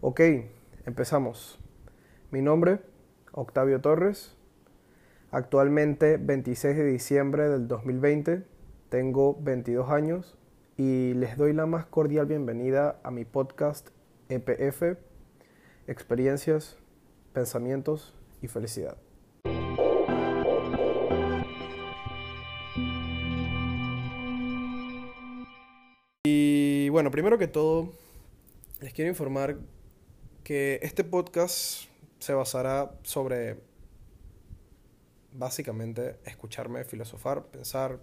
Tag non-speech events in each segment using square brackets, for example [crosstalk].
Ok, empezamos. Mi nombre, Octavio Torres. Actualmente 26 de diciembre del 2020. Tengo 22 años y les doy la más cordial bienvenida a mi podcast EPF, Experiencias, Pensamientos y Felicidad. Y bueno, primero que todo, les quiero informar que este podcast se basará sobre básicamente escucharme filosofar, pensar,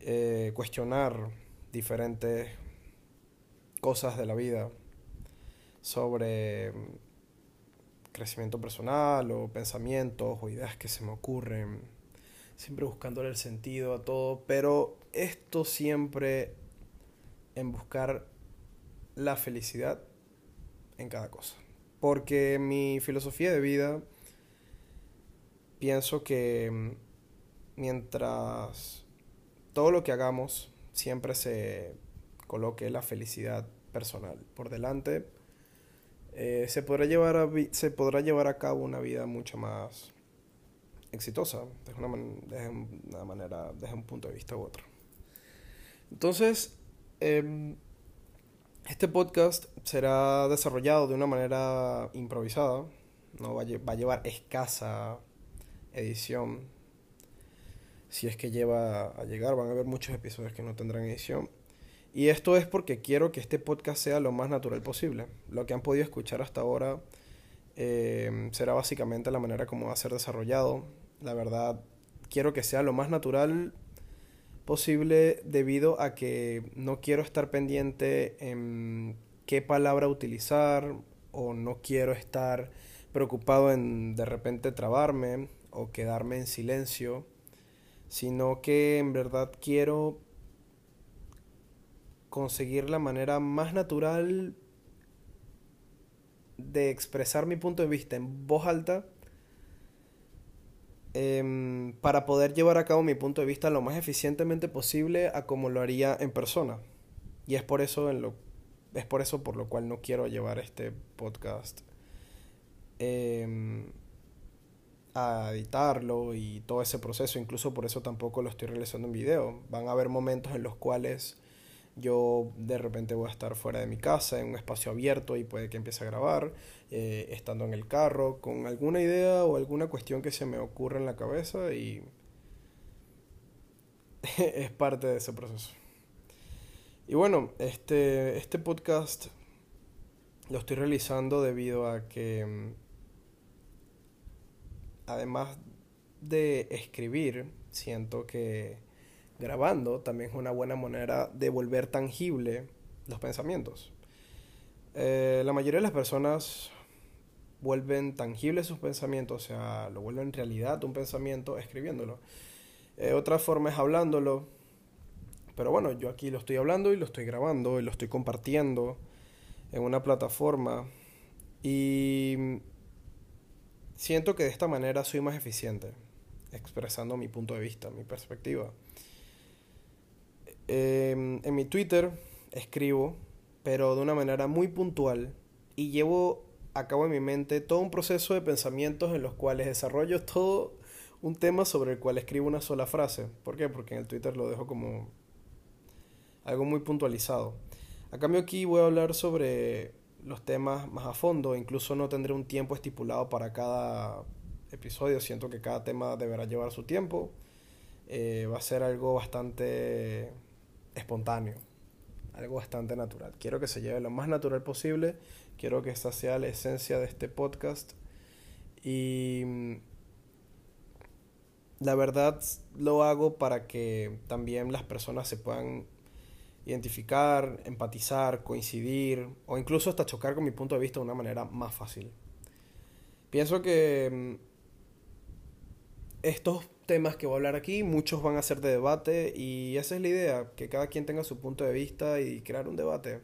eh, cuestionar diferentes cosas de la vida sobre crecimiento personal o pensamientos o ideas que se me ocurren, siempre buscándole el sentido a todo, pero esto siempre en buscar la felicidad en cada cosa. Porque mi filosofía de vida, pienso que mm, mientras todo lo que hagamos siempre se coloque la felicidad personal por delante, eh, se, podrá llevar a se podrá llevar a cabo una vida mucho más exitosa, de una, una manera, desde un punto de vista u otro. Entonces, Em, este podcast será desarrollado de una manera improvisada, no va a, llevar escasa edición. Si es que lleva a llegar, van a haber muchos episodios que no tendrán edición. Y esto es porque quiero que este podcast sea lo más natural posible. Lo que han podido escuchar hasta ahora em, será básicamente la manera como va a ser desarrollado. La verdad, quiero que sea lo más natural posible debido a que no quiero estar pendiente en qué palabra utilizar o no quiero estar preocupado en de repente trabarme o quedarme en silencio, sino que en verdad quiero conseguir la manera más natural de expresar mi punto de vista en voz alta Em, para poder llevar a cabo mi punto de vista lo más eficientemente posible a como lo haría en persona. Y es por eso, en lo, es por, eso por lo cual no quiero llevar este podcast em, a editarlo y todo ese proceso. Incluso por eso tampoco lo estoy realizando en video. Van a haber momentos en los cuales yo de repente voy a estar fuera de mi casa, en un espacio abierto y puede que empiece a grabar, eh, estando en el carro, con alguna idea o alguna cuestión que se me ocurra en la cabeza y [laughs] es parte de ese proceso. Y bueno, este, este podcast lo estoy realizando debido a que mm, además de escribir, siento que grabando también es una buena manera de volver tangible los pensamientos. Eh, la mayoría de las personas vuelven tangibles sus pensamientos, o sea, lo vuelven realidad un pensamiento escribiéndolo. Eh, otra forma es hablándolo, pero bueno, yo aquí lo estoy hablando y lo estoy grabando y lo estoy compartiendo en una plataforma y siento que de esta manera soy más eficiente, expresando mi punto de vista, mi perspectiva. Em, en mi Twitter escribo, pero de una manera muy puntual, y llevo a cabo en mi mente todo un proceso de pensamientos en los cuales desarrollo [laughs] todo un tema sobre el cual escribo una sola frase. ¿Por qué? Porque en el Twitter lo dejo como algo muy puntualizado. A cambio aquí voy a hablar sobre los temas más a fondo, incluso no tendré un tiempo estipulado para cada episodio, siento que cada tema deberá llevar su tiempo. Eh, va a ser algo bastante espontáneo, algo bastante natural. Quiero que se lleve lo más natural posible, quiero que esta sea la esencia de este podcast y mm, la verdad lo hago para que también las personas se puedan identificar, empatizar, coincidir o incluso hasta chocar con mi punto de vista de una manera más fácil. Pienso que mm, estos temas que voy a hablar aquí, muchos van a ser de debate y esa es la idea, que cada quien tenga su punto de vista y crear un debate.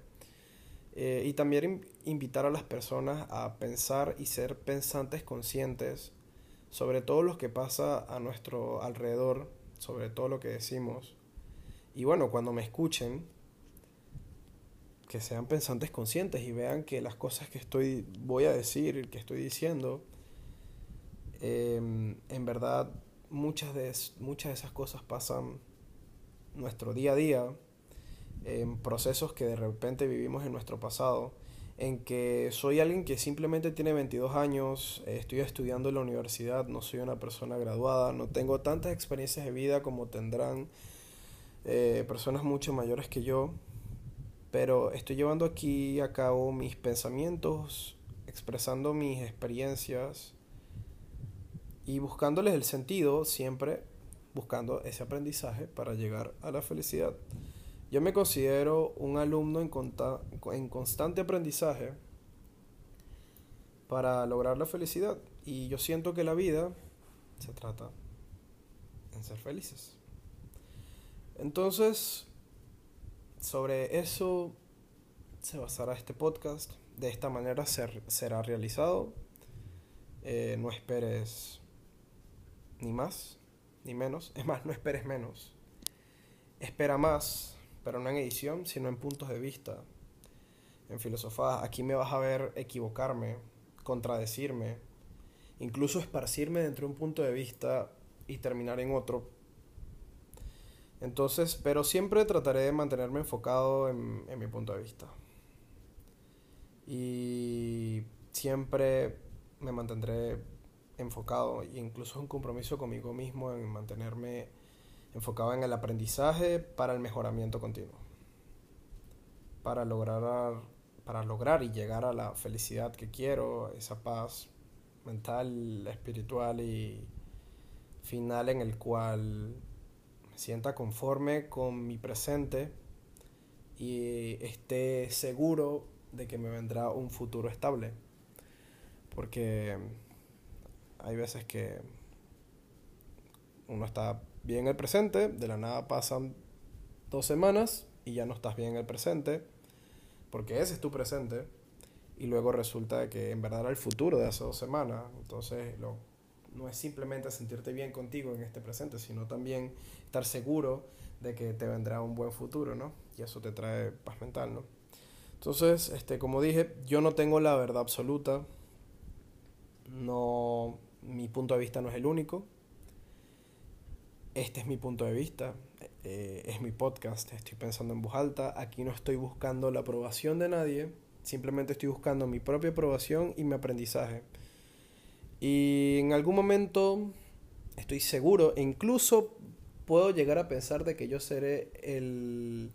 Eh, y también invitar a las personas a pensar y ser pensantes conscientes sobre todo lo que pasa a nuestro alrededor, sobre todo lo que decimos. Y bueno, cuando me escuchen, que sean pensantes conscientes y vean que las cosas que estoy, voy a decir, que estoy diciendo, em, en verdad muchas de, muchas de esas cosas pasan nuestro día a día, en procesos que de repente vivimos en nuestro pasado, en que soy alguien que simplemente tiene 22 años, estoy estudiando en la universidad, no soy una persona graduada, no tengo tantas experiencias de vida como tendrán eh, personas mucho mayores que yo, pero estoy llevando aquí a cabo mis pensamientos, expresando mis experiencias y buscándoles el sentido siempre, buscando ese aprendizaje para llegar a la felicidad. Yo me considero un alumno en, en constante aprendizaje para lograr la felicidad y yo siento que la vida se trata en ser felices. Entonces, sobre eso se basará este podcast. De esta manera ser, será realizado. Eh, no esperes ni más ni menos. Es más, no esperes menos. Espera más, pero no en edición, sino en puntos de vista. En filosofía, aquí me vas a ver equivocarme, contradecirme, incluso esparcirme dentro de un punto de vista y terminar en otro entonces, pero siempre trataré de mantenerme enfocado en, mi punto de vista. Y siempre me mantendré enfocado e incluso un compromiso conmigo mismo en mantenerme enfocado en el aprendizaje para el mejoramiento continuo. Para lograr, para lograr y llegar a la felicidad que quiero, esa paz mental, espiritual y final en el cual sienta conforme con mi presente y esté seguro de que me vendrá un futuro estable. Porque hay veces que uno está bien en el presente, de la nada pasan dos semanas y ya no estás bien en el presente, porque ese es tu presente, y luego resulta que en verdad era el futuro de hace dos semanas. Entonces no es simplemente sentirte bien contigo en este presente, sino también estar seguro de que te vendrá un buen futuro, ¿no? Y eso te trae paz mental, ¿no? Entonces, este, como dije, yo no tengo la verdad absoluta. No, mi punto de vista no es el único. Este es mi punto de vista. Eh, es mi podcast. Estoy pensando en voz alta. Aquí no estoy buscando la aprobación de nadie. Simplemente estoy buscando mi propia aprobación y mi aprendizaje. Y en algún momento estoy seguro, e incluso puedo llegar a pensar de que yo seré el,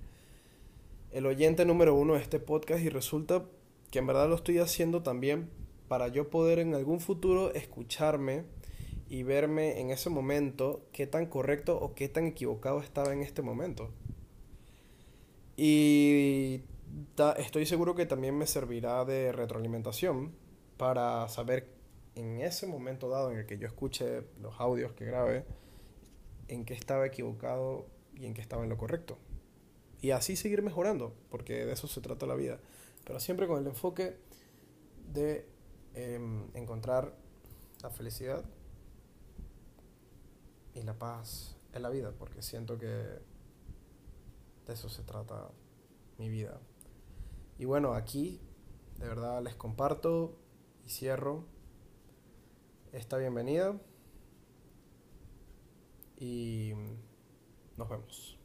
el oyente número uno de este podcast y resulta que en verdad lo estoy haciendo también para yo poder en algún futuro escucharme y verme en ese momento qué tan correcto o qué tan equivocado estaba en este momento. Y estoy seguro que también me servirá de retroalimentación para saber en ese momento dado en el que yo escuche los audios que grabé, en qué estaba equivocado y en qué estaba en lo correcto. Y así seguir mejorando, porque de eso se trata la vida. Pero siempre con el enfoque de em, encontrar la felicidad y la paz en la vida, porque siento que de eso se trata mi vida. Y bueno, aquí de verdad les comparto y cierro está bienvenida y nos vemos.